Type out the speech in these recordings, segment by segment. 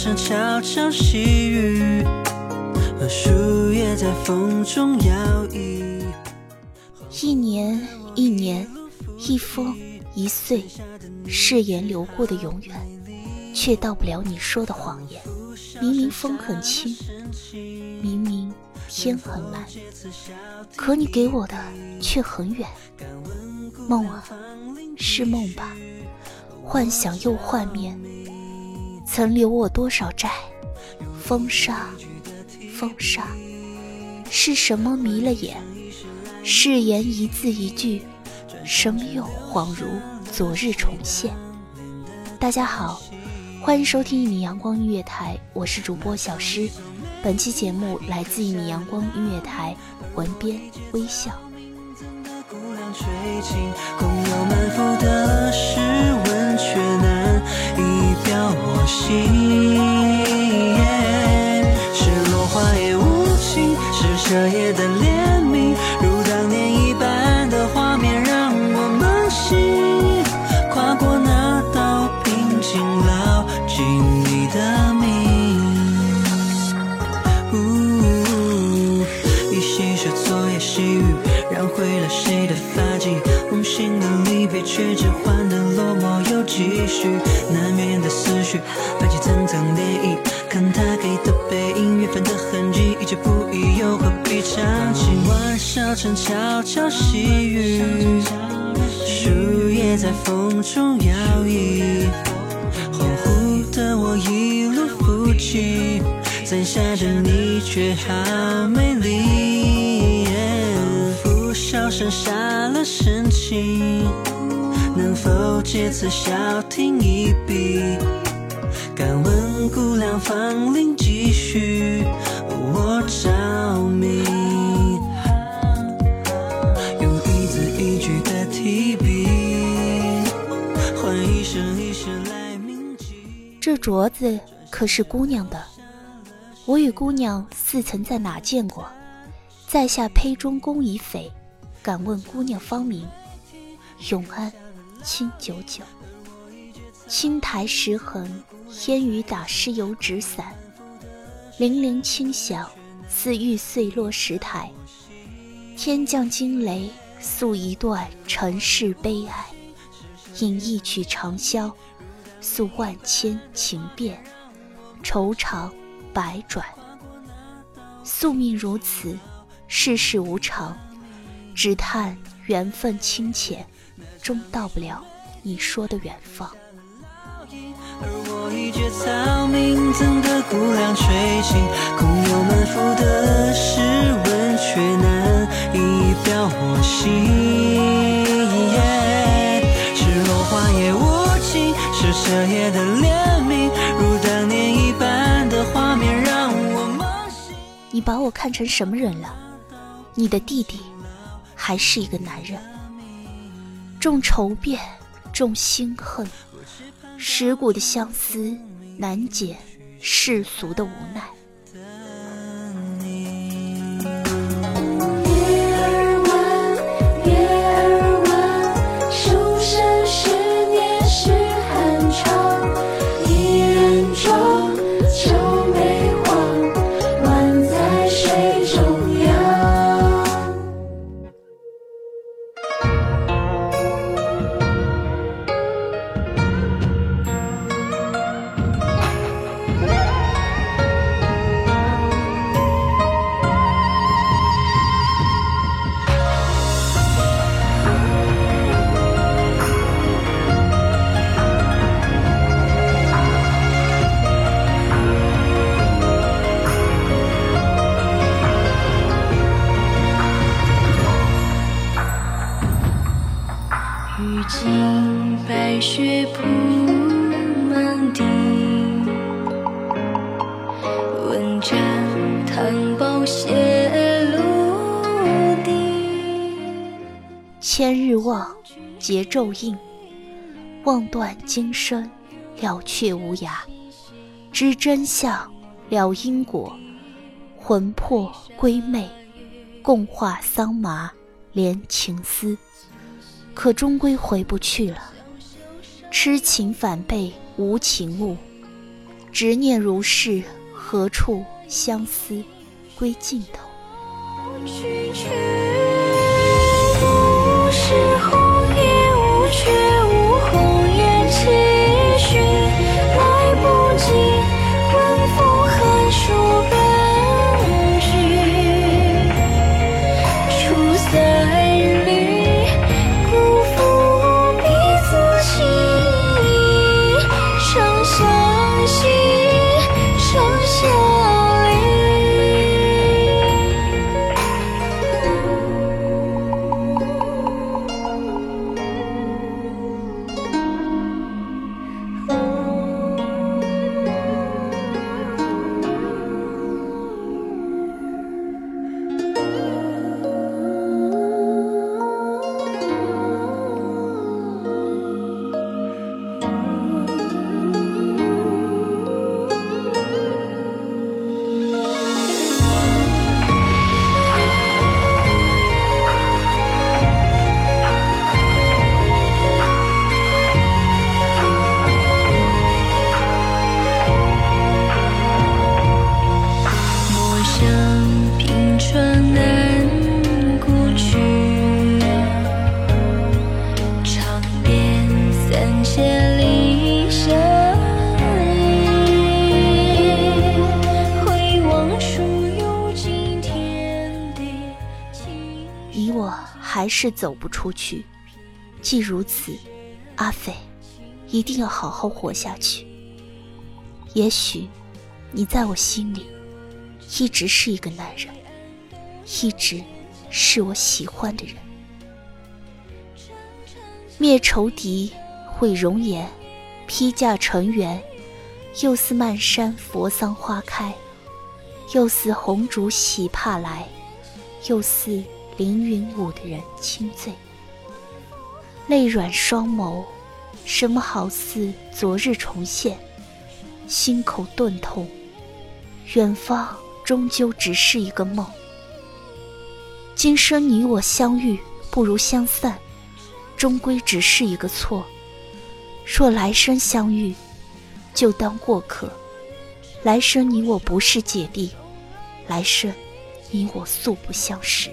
晚小城悄悄细雨，和树叶在风中摇曳。一年一年，一风一岁，誓言流过的永远，却到不了你说的谎言。明明风很轻，明明天很蓝，可你给我的却很远。梦啊，是梦吧？幻想又幻灭，曾留我多少债？风沙，风沙，是什么迷了眼？誓言一字一句，生又恍如昨日重现。大家好，欢迎收听一米阳光音乐台，我是主播小诗。本期节目来自一米阳光音乐台，文编微笑。姑娘吹尽，空有满腹的诗，心。又继续。难免的思绪，泛起层层涟漪。看他给的背影，缘分的痕迹，一切不易，又何必长记？晚小城悄悄细雨，树叶在风中摇曳。恍惚的我一路扶起，伞下的你却好美丽。拂晓剩下了深情，能否借此小停一笔？敢问姑娘芳龄几许？我着迷。用一字一句的提笔，换一生一世来铭记。这镯子可是姑娘的，我与姑娘似曾在哪见过？在下胚中宫已匪，敢问姑娘芳名？永安，清九九。青苔石痕，烟雨打湿油纸伞，泠泠轻响，似玉碎落石台。天降惊雷，诉一段尘世悲哀。引一曲长箫，诉万千情变，愁肠百转。宿命如此，世事无常，只叹缘分清浅，终到不了你说的远方。而我一草，怎垂青？空有满腹的诗文，却难表我心。是落花也无情，是的怜悯，如当年一般的画面让我梦醒。你把我看成什么人了？你的弟弟，还是一个男人？重愁变，重心恨，蚀骨的相思难解世俗的无奈。千日望，结咒印，望断今生，了却无涯。知真相，了因果，魂魄归昧，共化桑麻，连情丝。可终归回不去了。痴情反被无情误，执念如是，何处相思归尽头？还是是走不出去。既如此，阿飞，一定要好好活下去。也许，你在我心里，一直是一个男人，一直是我喜欢的人。灭仇敌，毁容颜，披驾成圆，又似漫山佛桑花开，又似红烛喜帕来，又似。凌云舞的人轻醉，泪软双眸，什么好似昨日重现？心口钝痛，远方终究只是一个梦。今生你我相遇不如相散，终归只是一个错。若来生相遇，就当过客。来生你我不是姐弟，来生你我素不相识。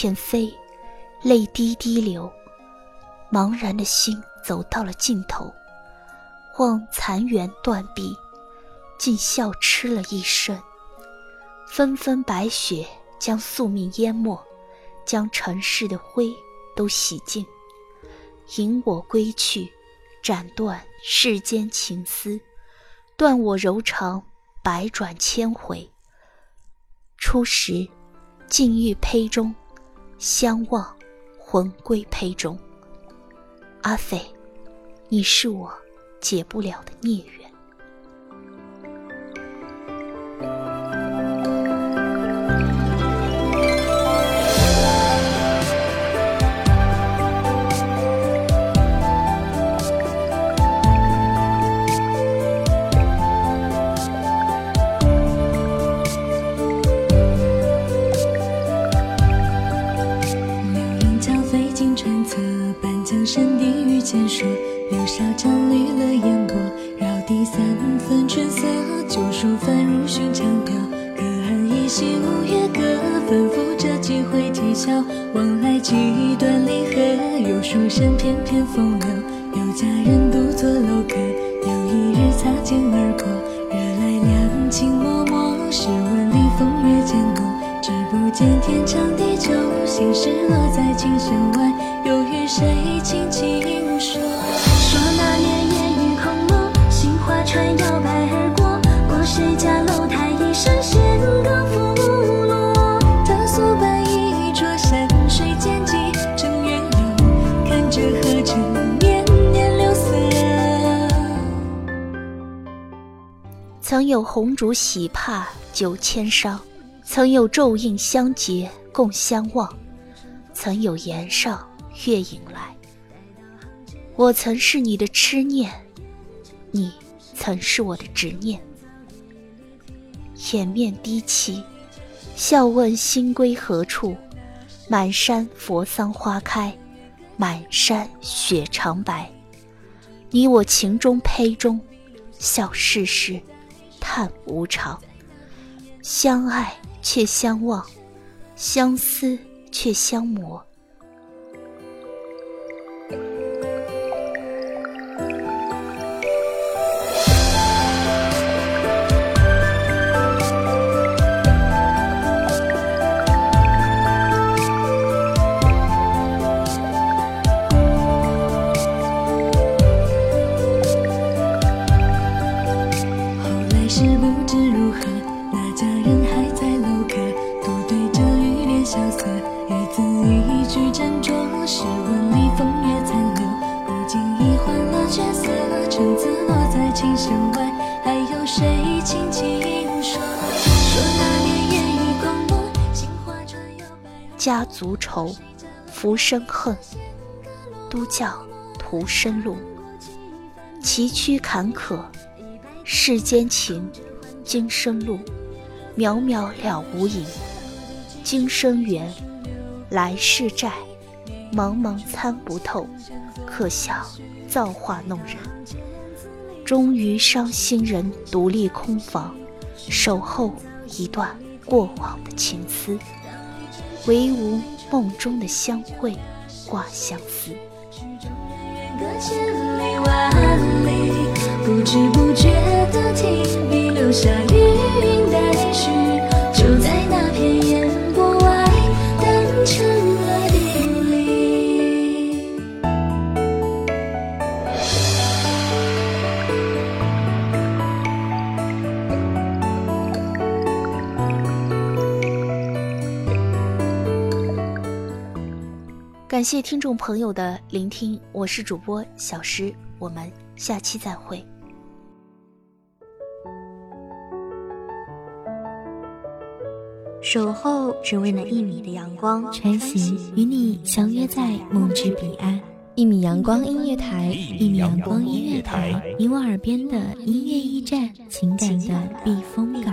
片飞，泪滴滴流，茫然的心走到了尽头，望残垣断壁，竟笑痴了一生。纷纷白雪将宿命淹没，将尘世的灰都洗净。引我归去，斩断世间情丝，断我柔肠，百转千回。初时，尽欲胚中，相望，魂归胚中。阿飞，你是我解不了的孽缘。山地遇见说，柳梢沾绿了烟波，绕堤三分春色，旧书翻入寻常调。隔岸依稀五月歌，反复着几回啼笑。往来几段离合，有书生翩翩风流，有佳人独坐楼阁。有一日擦肩而过，惹来两情见天长地久，心事落在琴弦外，又与谁轻轻说？说那年烟雨空落，杏花船摇摆而过，过谁家楼台一声弦歌拂落。他素伴一桌山水间际，正远游，看着河城年年柳色。曾有红烛洗帕九千觞，曾有昼映相结共相望，曾有檐上月影来。我曾是你的痴念，你曾是我的执念。掩面低泣，笑问心归何处？满山佛桑花开，满山雪长白。你我情中胚中，笑世事，叹无常。相爱却相忘，相思却相磨。斟酌。试问里风月残留，如今已换了角色，尘字落在琴弦外，还有谁轻轻说？说那年烟雨空，杏花船摇摆。家族愁，浮生恨，都叫徒生路。崎岖坎坷，世间情，今生路，渺渺了无影。今生缘，来世债，茫茫参不透，可笑造化弄人。终于伤心人独立空房，守候一段过往的情思。唯无梦中的相会挂相思。不知不觉的停笔，留下余感谢听众朋友的聆听，我是主播小诗，我们下期再会。守候只为那一米的阳光，穿行与你相约在梦之彼岸。一米阳光音乐台，一米阳光音乐台，你我耳边的音乐驿站，情感的避风港。